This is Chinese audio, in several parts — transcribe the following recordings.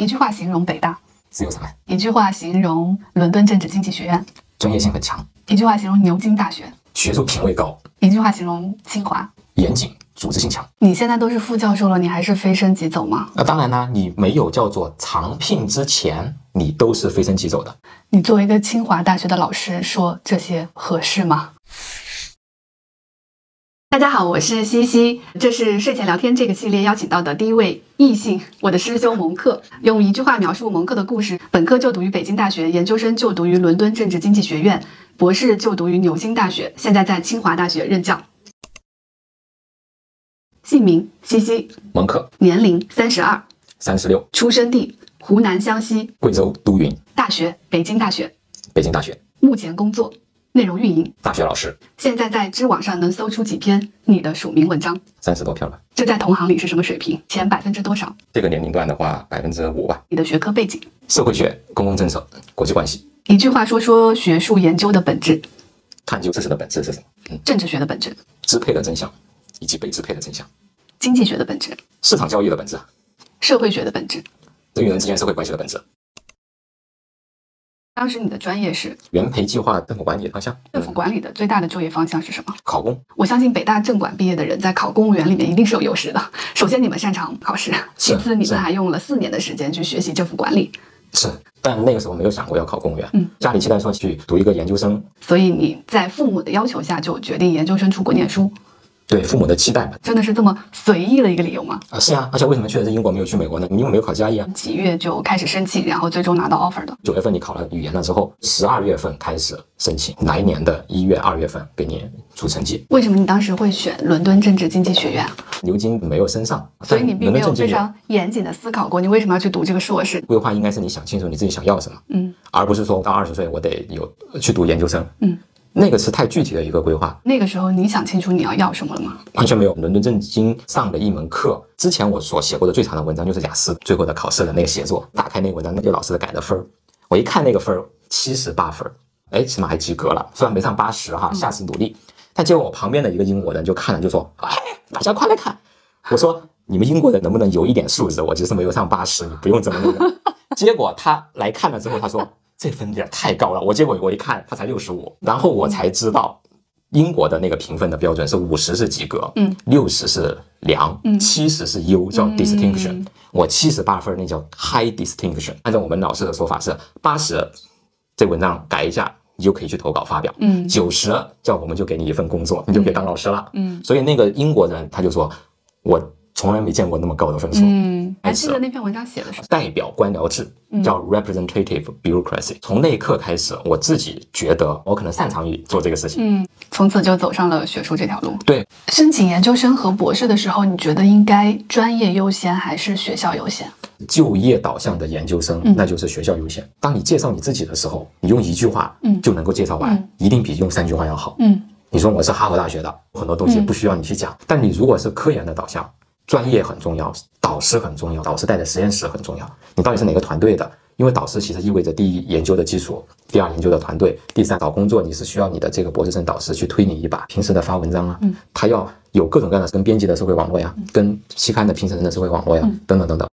一句话形容北大，自由散漫，一句话形容伦敦政治经济学院，专业性很强，一句话形容牛津大学，学术品位高，一句话形容清华。严谨，组织性强。你现在都是副教授了，你还是飞升即走吗？那当然啦，你没有叫做长聘之前，你都是飞升即走的。你作为一个清华大学的老师，说这些合适吗？大家好，我是西西，这是睡前聊天这个系列邀请到的第一位异性，我的师兄蒙克。用一句话描述蒙克的故事：本科就读于北京大学，研究生就读于伦敦政治经济学院，博士就读于牛津大学，现在在清华大学任教。姓名：西西，蒙克，年龄：三十二，三十六，出生地：湖南湘西，贵州都匀，大学：北京大学，北京大学，目前工作：内容运营。大学老师，现在在知网上能搜出几篇你的署名文章，三十多篇了。这在同行里是什么水平？前百分之多少？这个年龄段的话，百分之五吧。你的学科背景？社会学、公共政策、国际关系。一句话说说学术研究的本质，探究知识的本质是什么？嗯，政治学的本质，支配的真相以及被支配的真相，经济学的本质，市场交易的本质，社会学的本质。人与人之间社会关系的本质。当时你的专业是原培计划政府管理方向，政府管理的最大的就业方向是什么？考公我相信北大政管毕业的人在考公务员里面一定是有优势的。首先，你们擅长考试；其次，你们还用了四年的时间去学习政府管理，是，但那个时候没有想过要考公务员。嗯，家里期待说去读一个研究生，所以你在父母的要求下就决定研究生出国念书，对父母的期待吧。真的是这么随意的一个理由吗？啊，是啊，而且为什么去的是英国，没有去美国呢？你因为没有考加一啊。几月就开始申请，然后最终拿到 offer 的？九月份你考了语言了之后，十二月份开始申请，来年的一月、二月份给你出成绩。为什么你当时会选伦敦政治经济学院？牛津没有升上，所以你并没有非常严谨的思考过，你为什么要去读这个硕士？规划应该是你想清楚你自己想要什么，嗯而不是说到二十岁我得有去读研究生，嗯，那个是太具体的一个规划，那个时候你想清楚你要要什么了吗？完全没有。伦敦政经上的一门课，之前我所写过的最长的文章就是雅思最后的考试的那个写作，打开那个文章，那就老师改的分儿，我一看那个分儿七十八分儿，哎，起码还及格了，虽然没上八十哈，下次努力。但结果我旁边的一个英国人就看了就说，哎，大家快来看，我说你们英国人能不能有一点素质？我就是没有上八十，你不用这么那个。结果他来看了之后，他说这分有点太高了。我结果我一看，他才六十五，然后我才知道英国的那个评分的标准是五十是及格，嗯，六十是良，嗯七十是优，叫 distinction。嗯我七十八分，那叫 high distinction。按照我们老师的说法是八十，这文章改一下。你就可以去投稿发表，嗯九十叫我们就给你一份工作，你就可以当老师了。嗯所以那个英国人他就说，我从来没见过那么高的分数。嗯，还记得那篇文章写的是？代表官僚制嗯叫 representative bureaucracy。从那一刻开始，我自己觉得我可能擅长于做这个事情。嗯，从此就走上了学术这条路。对，申请研究生和博士的时候，你觉得应该专业优先还是学校优先？就业导向的研究生嗯，那就是学校优先。当你介绍你自己的时候，你用一句话嗯就能够介绍完嗯，一定比用三句话要好。嗯你说我是哈佛大学的，很多东西嗯不需要你去讲。但你如果是科研的导向，专业很重要，导师很重要，导师带的实验室很重要。你到底是哪个团队的？因为导师其实意味着第一研究的基础，第二研究的团队，第三找工作你是需要你的这个博士生导师去推你一把。平时的发文章啊，嗯他要有各种各样的跟编辑的社会网络呀，跟期刊的评审人的社会网络呀嗯，等等等等。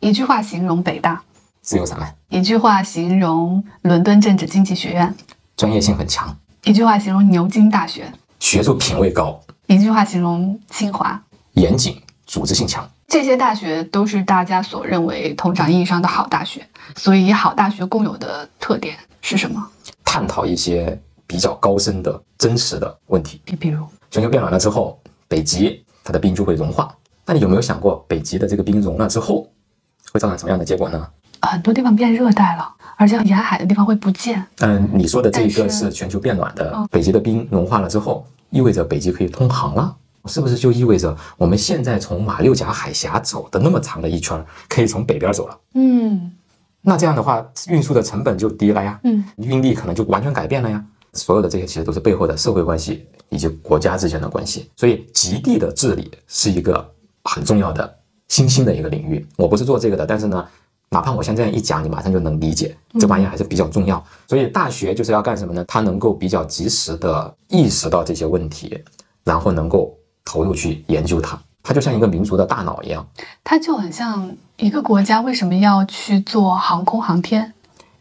一句话形容北大，自由散漫，一句话形容伦敦政治经济学院，专业性很强，一句话形容牛津大学，学术品位高，一句话形容清华。严谨，组织性强。这些大学都是大家所认为通常意义上的好大学，所以好大学共有的特点是什么？探讨一些比较高深的真实的问题。比比如，全球变暖了之后，北极它的冰就会融化。那你有没有想过，北极的这个冰融了之后，会造成什么样的结果呢？很多地方变热带了，而且沿海的地方会不见。嗯，你说的这一个是是全球变暖的嗯，北极的冰融化了之后，意味着北极可以通航了。是不是就意味着我们现在从马六甲海峡走的那么长的一圈儿，可以从北边走了？嗯那这样的话，运输的成本就低了呀，嗯运力可能就完全改变了呀。所有的这些其实都是背后的社会关系以及国家之间的关系。所以极地的治理是一个很重要的新兴的一个领域。我不是做这个的，但是呢，哪怕我像这样一讲，你马上就能理解，这玩意儿还是比较重要。所以大学就是要干什么呢？它能够比较及时的意识到这些问题，然后能够投入去研究它。它就像一个民族的大脑一样，它就很像一个国家为什么要去做航空航天？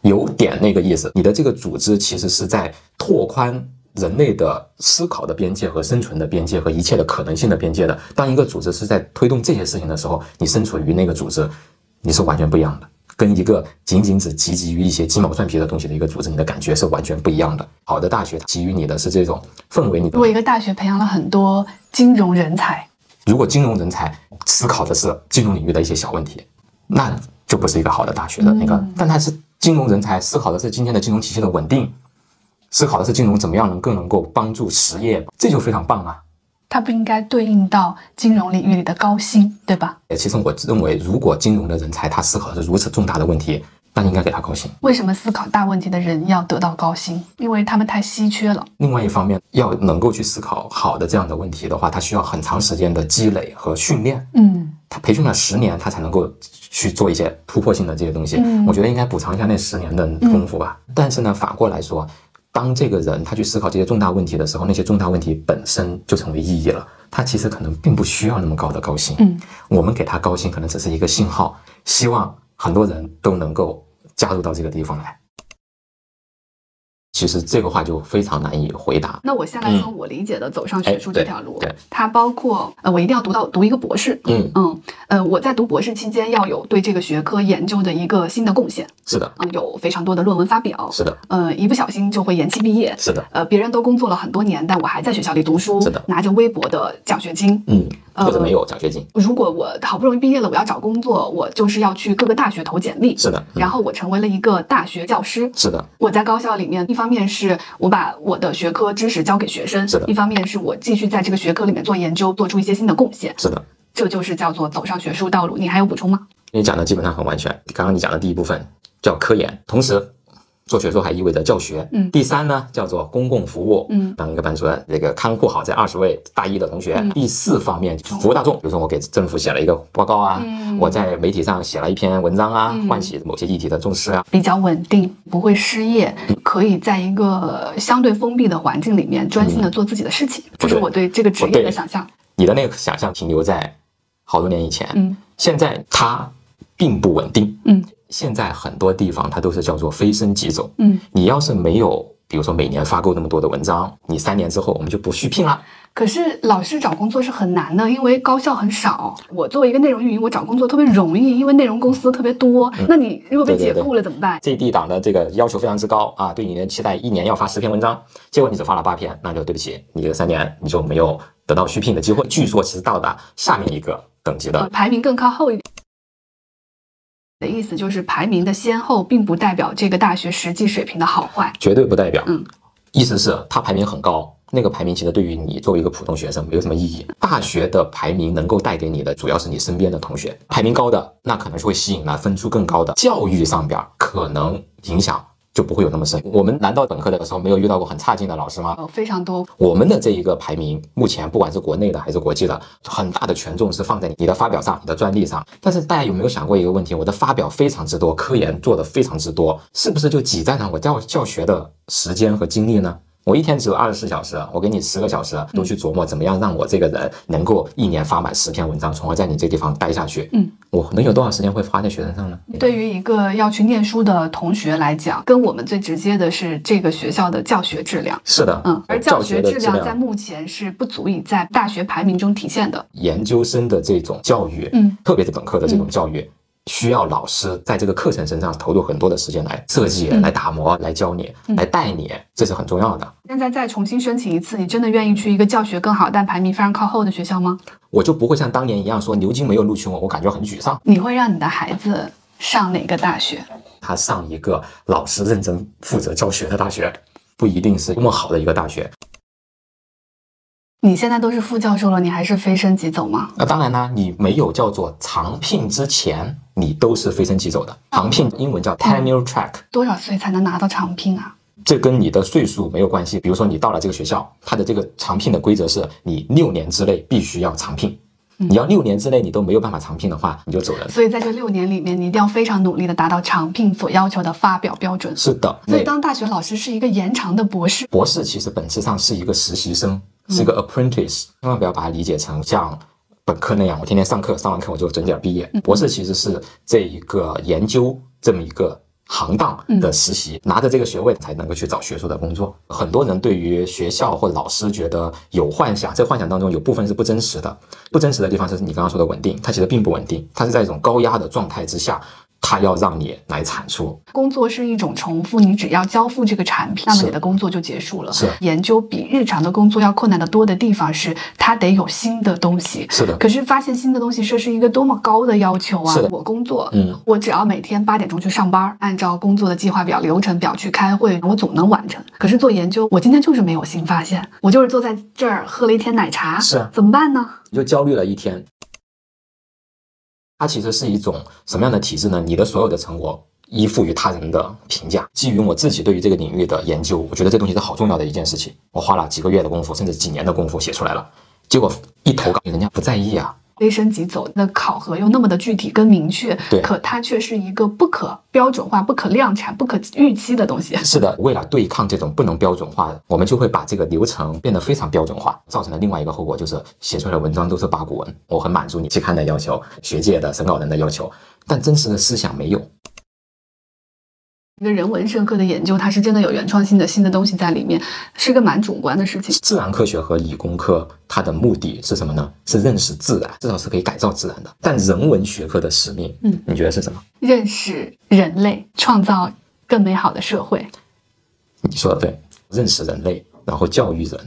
有点那个意思。你的这个组织其实是在拓宽人类的思考的边界和生存的边界和一切的可能性的边界的。当一个组织是在推动这些事情的时候，你身处于那个组织，你是完全不一样的。跟一个仅仅只汲汲于一些鸡毛蒜皮的东西的一个组织，你的感觉是完全不一样的。好的大学给予你的是这种氛围，你如果一个大学培养了很多金融人才，如果金融人才思考的是金融领域的一些小问题，那就不是一个好的大学的那个。但他是金融人才思考的是今天的金融体系的稳定，思考的是金融怎么样能更能够帮助实业，这就非常棒啊。它不应该对应到金融领域里的高薪，对吧？其实我认为，如果金融的人才他思考的是如此重大的问题，那应该给他高薪。为什么思考大问题的人要得到高薪？因为他们太稀缺了。另外一方面，要能够去思考好的这样的问题的话，他需要很长时间的积累和训练。嗯，他培训了十年，他才能够去做一些突破性的这些东西。嗯我觉得应该补偿一下那十年的功夫吧。但是呢，反过来说，当这个人他去思考这些重大问题的时候，那些重大问题本身就成为意义了。他其实可能并不需要那么高的高薪。嗯，我们给他高薪，可能只是一个信号，希望很多人都能够加入到这个地方来。其实这个话就非常难以回答。那我先来说我理解的走上学术这条路，对。它包括呃，我一定要读到读一个博士。嗯，嗯，呃，我在读博士期间要有对这个学科研究的一个新的贡献，是的，嗯，有非常多的论文发表，是的，呃，一不小心就会延期毕业，是的，呃，别人都工作了很多年，但我还在学校里读书，是的。拿着微薄的奖学金。嗯，或者呃没有奖学金。如果我好不容易毕业了，我要找工作，我就是要去各个大学投简历，是的，嗯然后我成为了一个大学教师。是的，我在高校里面，一方面是我把我的学科知识教给学生，是的一方面是我继续在这个学科里面做研究，做出一些新的贡献，是的。这就是叫做走上学术道路。你还有补充吗？你讲的基本上很完全。刚刚你讲的第一部分叫科研，同时做学术还意味着教学。嗯第三呢叫做公共服务。嗯当一个班主任，这个看护好这二十位大一的同学。第四方面服务大众，比如说我给政府写了一个报告啊，嗯我在媒体上写了一篇文章啊，嗯唤起某些议题的重视啊。比较稳定，不会失业，可以在一个相对封闭的环境里面专心的做自己的事情，这是我对这个职业的想象。你的那个想象停留在好多年以前，嗯现在它并不稳定。嗯现在很多地方它都是叫做飞升即走。嗯。你要是没有，比如说每年发够那么多的文章，你三年之后我们就不续聘了。可是老师找工作是很难的，因为高校很少。我作为一个内容运营，我找工作特别容易，因为内容公司特别多。那你如果被解雇了怎么办？这一档的这个要求非常之高啊，对你的期待一年要发十篇文章，结果你只发了八篇，那就对不起，你这个三年你就没有得到续聘的机会。据说其实到达下面一个等级呃的，排名更靠后一点。的意思就是排名的先后，并不代表这个大学实际水平的好坏。绝对不代表。嗯，意思是它排名很高，那个排名其实对于你作为一个普通学生没有什么意义。大学的排名能够带给你的，主要是你身边的同学，排名高的那可能是会吸引来分数更高的。教育上边儿可能影响就不会有那么深。我们难道本科的时候没有遇到过很差劲的老师吗？哦，非常多。我们的这一个排名，目前不管是国内的还是国际的，很大的权重是放在你的发表上、你的专利上。但是大家有没有想过一个问题？我的发表非常之多，科研做的非常之多，是不是就挤占了我教教学的时间和精力呢？我一天只有二十四小时，我给你十个小时，都去琢磨怎么样让我这个人能够一年发满十篇文章，从而在你这地方待下去。嗯，我能有多少时间会花在学生上呢？对于一个要去念书的同学来讲，跟我们最直接的是这个学校的教学质量。是的，嗯，而教学质量在目前是不足以在大学排名中体现的。研究生的这种教育，嗯，特别是本科的这种教育，需要老师在这个课程身上投入很多的时间来设计、嗯来打磨、来教你、来带你，这是很重要的。现在再重新申请一次，你真的愿意去一个教学更好但排名非常靠后的学校吗？我就不会像当年一样说牛津没有录取我，我感觉很沮丧。你会让你的孩子上哪个大学？他上一个老师认真负责教学的大学，不一定是多么好的一个大学。你现在都是副教授了，你还是飞升即走吗？那当然啦，你没有叫做长聘之前，你都是飞升即走的。长聘英文叫 tenure track。多少岁才能拿到长聘啊？这跟你的岁数没有关系。比如说，你到了这个学校，它的这个长聘的规则是你六年之内必须要长聘。你要六年之内你都没有办法长聘的话，你就走人。所以在这六年里面，你一定要非常努力的达到长聘所要求的发表标准。是的，所以当大学老师是一个延长的博士。博士其实本质上是一个实习生，是一个 apprentice，千万不要把它理解成像本科那样，我天天上课，上完课我就准点毕业。博士其实是这一个研究这么一个。行当的实习，拿着这个学位才能够去找学术的工作。很多人对于学校或老师觉得有幻想，这幻想当中有部分是不真实的。不真实的地方是你刚刚说的稳定，它其实并不稳定，它是在一种高压的状态之下。他要让你来产出，工作是一种重复，你只要交付这个产品，那么你的工作就结束了。是研究比日常的工作要困难的多的地方是，它得有新的东西。是的，可是发现新的东西，这是一个多么高的要求啊！是的，我工作，嗯，我只要每天八点钟去上班，按照工作的计划表、流程表去开会，我总能完成。可是做研究，我今天就是没有新发现，我就是坐在这儿喝了一天奶茶，是怎么办呢？你就焦虑了一天。它其实是一种什么样的体制呢？你的所有的成果依附于他人的评价，基于我自己对于这个领域的研究，我觉得这东西是好重要的一件事情。我花了几个月的功夫，甚至几年的功夫写出来了，结果一投稿，人家不在意啊。飞升即走的考核又那么的具体跟明确，对，可它却是一个不可标准化、不可量产、不可预期的东西。是的，为了对抗这种不能标准化，我们就会把这个流程变得非常标准化，造成了另外一个后果，就是写出来的文章都是八股文。我很满足你期刊的要求、学界的审稿人的要求，但真实的思想没有。一个人文社科的研究，它是真的有原创性的新的东西在里面，是个蛮主观的事情。自然科学和理工科，它的目的是什么呢？是认识自然，至少是可以改造自然的。但人文学科的使命，嗯，你觉得是什么？认识人类，创造更美好的社会。你说的对，认识人类，然后教育人，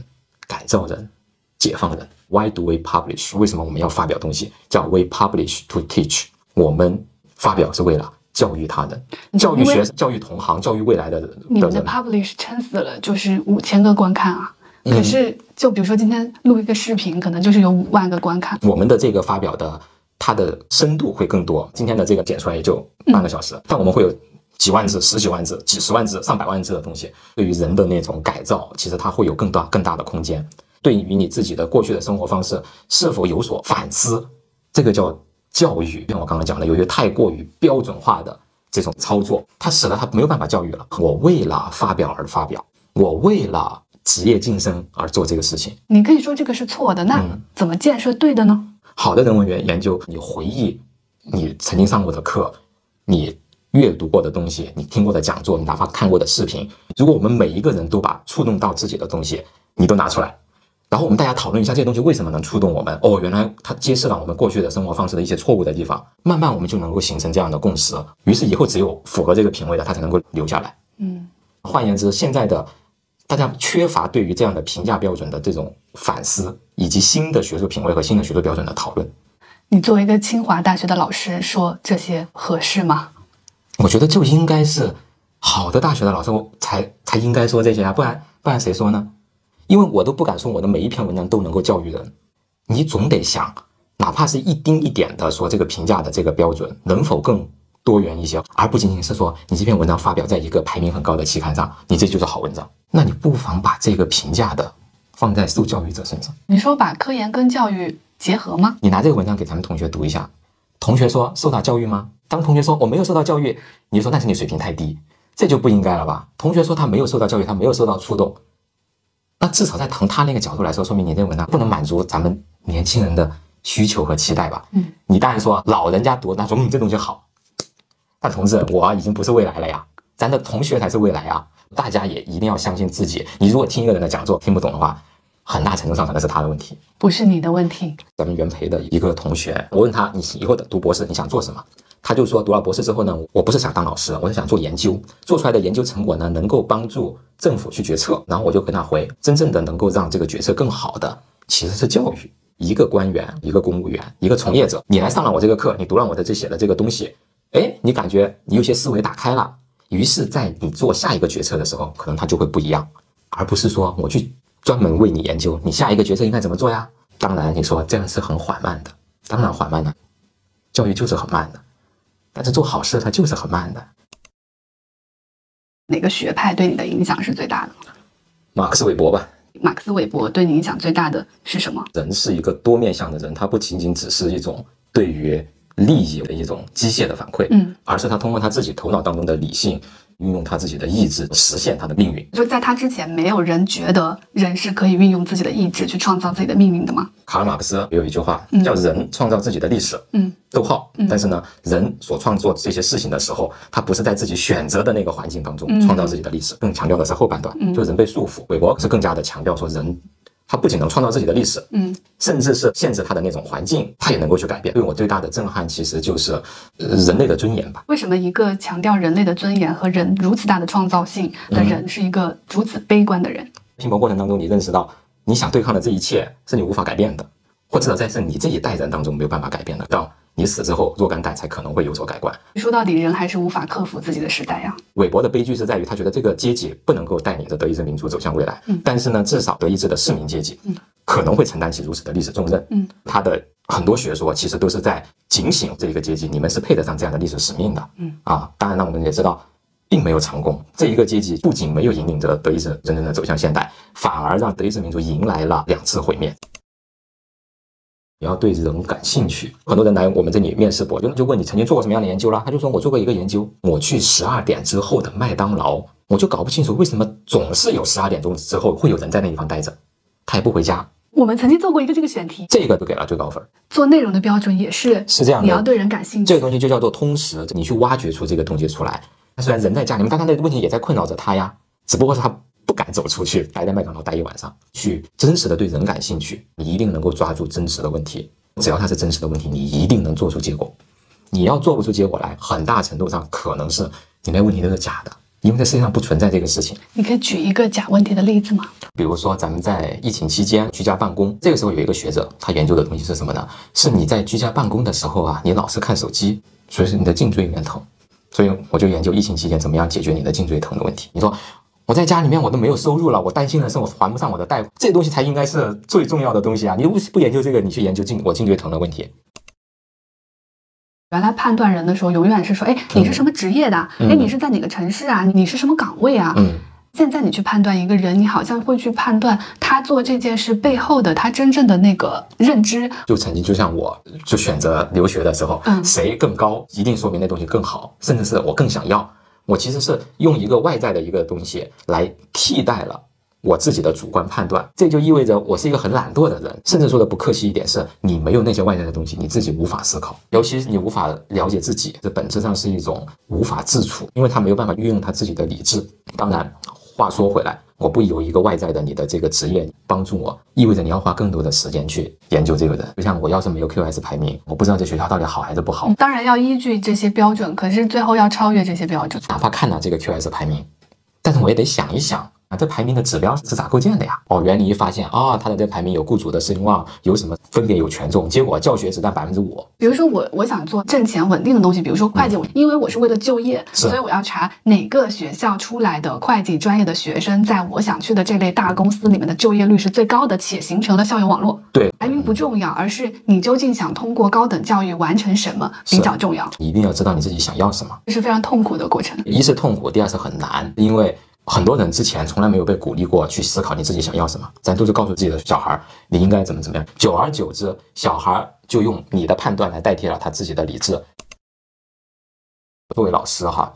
改造人，解放人。Why do we publish？为什么我们要发表东西？叫 We publish to teach。我们发表是为了。教育他的，教育学生，教育同行，教育未来的。你们的 publish 撑死了就是五千个观看啊！可是，就比如说今天录一个视频，可能就是有五万个观看。我们的这个发表的，它的深度会更多。今天的这个剪出来也就半个小时，但我们会有几万字、十几万字、几十万字、上百万字的东西。对于人的那种改造，其实它会有更大、更大的空间。对于你自己的过去的生活方式是否有所反思，这个叫。教育像我刚刚讲的，由于太过于标准化的这种操作，它使得他没有办法教育了。我为了发表而发表，我为了职业晋升而做这个事情。你可以说这个是错的，那怎么建设对的呢？好的人文研研究，你回忆你曾经上过的课，你阅读过的东西，你听过的讲座，你哪怕看过的视频，如果我们每一个人都把触动到自己的东西，你都拿出来。然后我们大家讨论一下这些东西为什么能触动我们？哦，原来它揭示了我们过去的生活方式的一些错误的地方。慢慢我们就能够形成这样的共识。于是以后只有符合这个品味的，它才能够留下来。嗯，换言之，现在的大家缺乏对于这样的评价标准的这种反思，以及新的学术品味和新的学术标准的讨论。你作为一个清华大学的老师，说这些合适吗？我觉得就应该是好的大学的老师才才应该说这些啊，不然不然谁说呢？因为我都不敢说我的每一篇文章都能够教育人，你总得想，哪怕是一丁一点的说这个评价的这个标准能否更多元一些，而不仅仅是说你这篇文章发表在一个排名很高的期刊上，你这就是好文章。那你不妨把这个评价的放在受教育者身上。你说把科研跟教育结合吗？你拿这个文章给咱们同学读一下，同学说受到教育吗？当同学说我没有受到教育，你就说那是你水平太低，这就不应该了吧？同学说他没有受到教育，他没有受到触动。那至少在从他那个角度来说，说明你这文章不能满足咱们年轻人的需求和期待吧？嗯，你当然说老人家读，那说明这东西好。但同志，我已经不是未来了呀，咱的同学才是未来啊！大家也一定要相信自己。你如果听一个人的讲座听不懂的话，很大程度上可能是他的问题，不是你的问题。咱们原培的一个同学，我问他，你以后的读博士你想做什么？他就说，读了博士之后呢，我不是想当老师，我是想做研究，做出来的研究成果呢，能够帮助政府去决策。然后我就跟他回，真正的能够让这个决策更好的，其实是教育。一个官员，一个公务员，一个从业者，你来上了我这个课，你读了我的这写的这个东西，哎，你感觉你有些思维打开了，于是，在你做下一个决策的时候，可能它就会不一样，而不是说我去专门为你研究，你下一个决策应该怎么做呀？当然，你说这样是很缓慢的，当然缓慢的，教育就是很慢的。但是做好事，它就是很慢的。哪个学派对你的影响是最大的？马克思韦伯吧。马克思韦伯对你影响最大的是什么？人是一个多面向的人，他不仅仅只是一种对于利益的一种机械的反馈，嗯，而是他通过他自己头脑当中的理性运用他自己的意志实现他的命运。就在他之前，没有人觉得人是可以运用自己的意志去创造自己的命运的吗？卡尔马克思有一句话叫“人创造自己的历史”，嗯，逗号。但是呢，人所创作这些事情的时候，他不是在自己选择的那个环境当中创造自己的历史，更强调的是后半段，就人被束缚。韦伯是更加的强调说人。他不仅能创造自己的历史，嗯，甚至是限制他的那种环境，他也能够去改变。对我最大的震撼，其实就是人类的尊严吧。为什么一个强调人类的尊严和人如此大的创造性的人，是一个如此悲观的人？拼搏过程当中，你认识到你想对抗的这一切是你无法改变的，或者在是你这一代人当中没有办法改变的。到你死之后，若干代才可能会有所改观。说到底，人还是无法克服自己的时代呀。韦伯的悲剧是在于，他觉得这个阶级不能够带领着德意志民族走向未来。嗯，但是呢，至少德意志的市民阶级，嗯，可能会承担起如此的历史重任。嗯，他的很多学说其实都是在警醒这一个阶级，你们是配得上这样的历史使命的。嗯，啊，当然呢，我们也知道，并没有成功。这一个阶级不仅没有引领着德意志真正的走向现代，反而让德意志民族迎来了两次毁灭。你要对人感兴趣。很多人来我们这里面试博，就就问你曾经做过什么样的研究啦？他就说我做过一个研究，我去十二点之后的麦当劳，我就搞不清楚为什么总是有十二点钟之后会有人在那地方待着，他也不回家。我们曾经做过一个这个选题，这个就给了最高分。做内容的标准也是是这样的，你要对人感兴趣。这个东西就叫做通识，你去挖掘出这个东西出来。虽然人在家里面，但他的问题也在困扰着他呀，只不过是他。不敢走出去，待在麦当劳待一晚上，去真实的对人感兴趣，你一定能够抓住真实的问题。只要它是真实的问题，你一定能做出结果。你要做不出结果来，很大程度上可能是你那问题都是假的，因为在世界上不存在这个事情。你可以举一个假问题的例子吗？比如说，咱们在疫情期间居家办公，这个时候有一个学者，他研究的东西是什么呢？是你在居家办公的时候啊，你老是看手机，所以是你的颈椎有点疼。所以我就研究疫情期间怎么样解决你的颈椎疼的问题。你说。我在家里面我都没有收入了，我担心的是我还不上我的贷款，这东西才应该是最重要的东西啊！你不不研究这个，你去研究颈我颈椎疼的问题。原来判断人的时候，永远是说，哎，你是什么职业的？哎，你是在哪个城市啊？你是什么岗位啊？嗯。现在你去判断一个人，你好像会去判断他做这件事背后的他真正的那个认知。就曾经就像我，就选择留学的时候，嗯，谁更高，一定说明那东西更好，甚至是我更想要。我其实是用一个外在的一个东西来替代了我自己的主观判断，这就意味着我是一个很懒惰的人，甚至说的不客气一点，是你没有那些外在的东西，你自己无法思考，尤其是你无法了解自己，这本质上是一种无法自处，因为他没有办法运用他自己的理智。当然，话说回来。我不由一个外在的你的这个职业帮助我，意味着你要花更多的时间去研究这个人。就像我要是没有 QS 排名，我不知道这学校到底好还是不好。当然要依据这些标准，可是最后要超越这些标准。哪怕看到这个 QS 排名，但是我也得想一想。啊，这排名的指标是咋构建的呀？哦，原来你一发现啊，它的这排名有雇主的声望，有什么分别有权重，结果教学只占百分之五。比如说我我想做挣钱稳定的东西，比如说会计，因为我是为了就业，所以我要查哪个学校出来的会计专业的学生，在我想去的这类大公司里面的就业率是最高的，且形成了校园网络。对，排名不重要，而是你究竟想通过高等教育完成什么比较重要。你一定要知道你自己想要什么，这是非常痛苦的过程。一是痛苦，第二是很难，因为。很多人之前从来没有被鼓励过去思考你自己想要什么，咱都是告诉自己的小孩你应该怎么怎么样。久而久之，小孩就用你的判断来代替了他自己的理智。作为老师哈，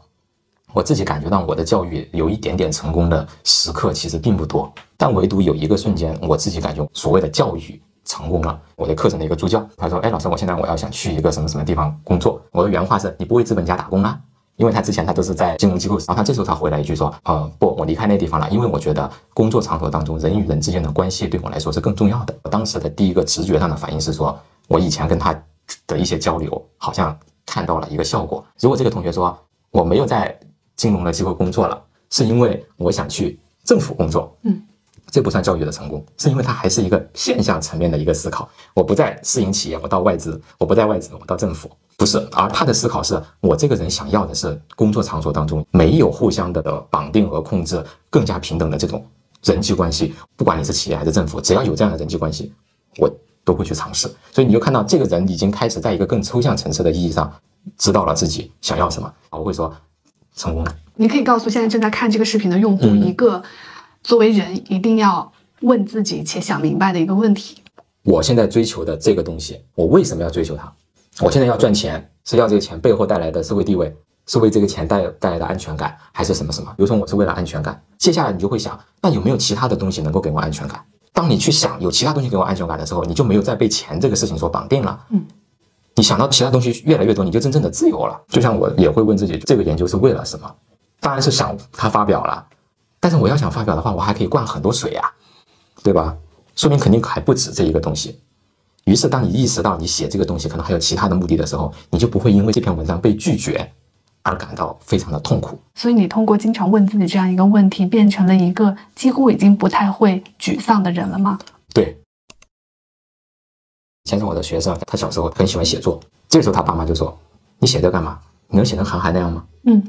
我自己感觉到我的教育有一点点成功的时刻其实并不多，但唯独有一个瞬间，我自己感觉所谓的教育成功了。我的课程的一个助教他说：“哎，老师，我现在我要想去一个什么什么地方工作。”我的原话是：“你不为资本家打工啊？”因为他之前他都是在金融机构，然后他这时候他回来一句说，呃不，我离开那地方了，因为我觉得工作场所当中人与人之间的关系对我来说是更重要的。当时的第一个直觉上的反应是说，我以前跟他的一些交流好像看到了一个效果。如果这个同学说我没有在金融的机构工作了，是因为我想去政府工作，嗯。这不算教育的成功，是因为它还是一个现象层面的一个思考。我不在私营企业，我到外资；我不在外资，我到政府，不是。而他的思考是我这个人想要的是工作场所当中没有互相的绑定和控制，更加平等的这种人际关系。不管你是企业还是政府，只要有这样的人际关系，我都会去尝试。所以你就看到这个人已经开始在一个更抽象层次的意义上知道了自己想要什么。我会说成功了。你可以告诉现在正在看这个视频的用户一个。作为人，一定要问自己且想明白的一个问题：我现在追求的这个东西，我为什么要追求它？我现在要赚钱，是要这个钱背后带来的社会地位，是为这个钱带带来的安全感，还是什么什么？比如说我是为了安全感，接下来你就会想，那有没有其他的东西能够给我安全感？当你去想有其他东西给我安全感的时候，你就没有再被钱这个事情所绑定了。嗯，你想到其他东西越来越多，你就真正的自由了。就像我也会问自己，这个研究是为了什么？当然是想它发表了，但是我要想发表的话，我还可以灌很多水啊，对吧？说明肯定还不止这一个东西。于是，当你意识到你写这个东西可能还有其他的目的的时候，你就不会因为这篇文章被拒绝而感到非常的痛苦。所以，你通过经常问自己这样一个问题，变成了一个几乎已经不太会沮丧的人了吗？对，以前是我的学生，他小时候很喜欢写作，这个时候他爸妈就说：“你写这干嘛？你能写成韩寒那样吗？”嗯，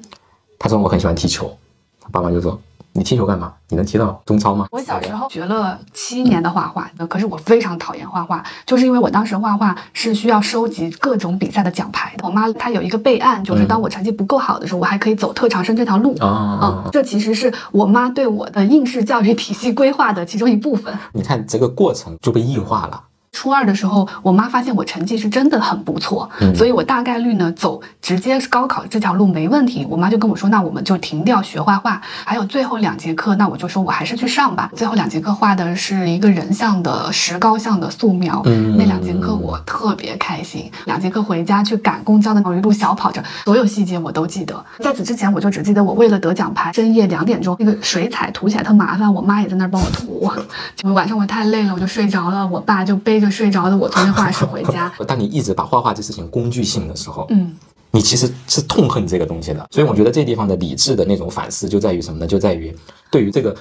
他说：“我很喜欢踢球。”他爸妈就说：“你踢球干嘛？你能踢到中超吗？”我小时候学了七年的画画，可是我非常讨厌画画，就是因为我当时画画是需要收集各种比赛的奖牌的。我妈她有一个备案，就是当我成绩不够好的时候，我还可以走特长生这条路。啊、嗯，这其实是我妈对我的应试教育体系规划的其中一部分。你看这个过程就被异化了。初二的时候，我妈发现我成绩是真的很不错，嗯所以我大概率呢走直接高考这条路没问题。我妈就跟我说，那我们就停掉学画画，还有最后两节课，那我就说我还是去上吧。最后两节课画的是一个人像的石膏像的素描，嗯那两节课我特别开心。两节课回家去赶公交的一路小跑着，所有细节我都记得。在此之前，我就只记得我为了得奖牌，深夜两点钟那个水彩涂起来特麻烦，我妈也在那儿帮我涂。就晚上我太累了，我就睡着了，我爸就背着睡着的我从那画室回家。当你一直把画画这事情工具性的时候，嗯，你其实是痛恨这个东西的。所以我觉得这地方的理智的那种反思就在于什么呢？就在于对于这个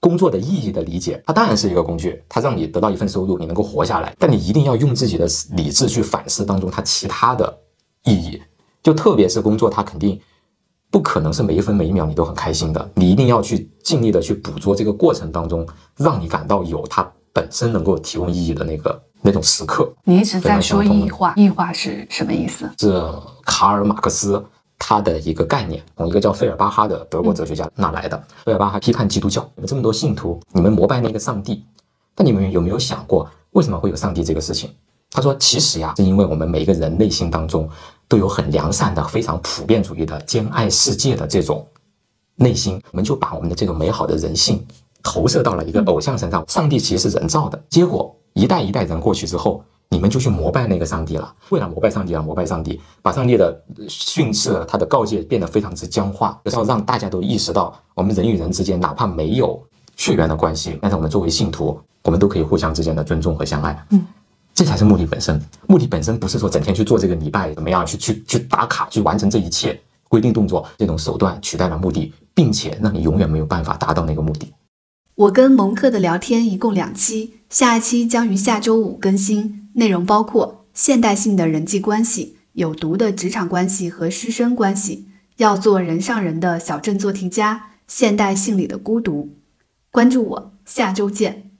工作的意义的理解。它当然是一个工具，它让你得到一份收入，你能够活下来。但你一定要用自己的理智去反思当中它其他的意义。就特别是工作，它肯定不可能是每一分每一秒你都很开心的。你一定要去尽力的去捕捉这个过程当中，让你感到有它本身能够提供意义的那个那种时刻。你一直在说异化，异化是什么意思？是卡尔马克思他的一个概念，从一个叫费尔巴哈的德国哲学家那来的。费尔巴哈批判基督教，你们这么多信徒，你们膜拜那个上帝，但你们有没有想过，为什么会有上帝这个事情？他说，其实呀，是因为我们每一个人内心当中都有很良善的、非常普遍主义的、兼爱世界的这种内心，我们就把我们的这种美好的人性投射到了一个偶像身上。上帝其实是人造的，结果一代一代人过去之后，你们就去膜拜那个上帝了。为了膜拜上帝而膜拜上帝，把上帝的训斥、他的告诫变得非常之僵化，就是要让大家都意识到，我们人与人之间哪怕没有血缘的关系，但是我们作为信徒，我们都可以互相之间的尊重和相爱。嗯。这才是目的本身。目的本身不是说整天去做这个礼拜，怎么样去去去打卡，去完成这一切规定动作，这种手段取代了目的，并且让你永远没有办法达到那个目的。我跟蒙克的聊天一共两期，下一期将于下周五更新，内容包括现代性的人际关系、有毒的职场关系和师生关系，要做人上人的小镇做题家，现代性里的孤独。关注我，下周见。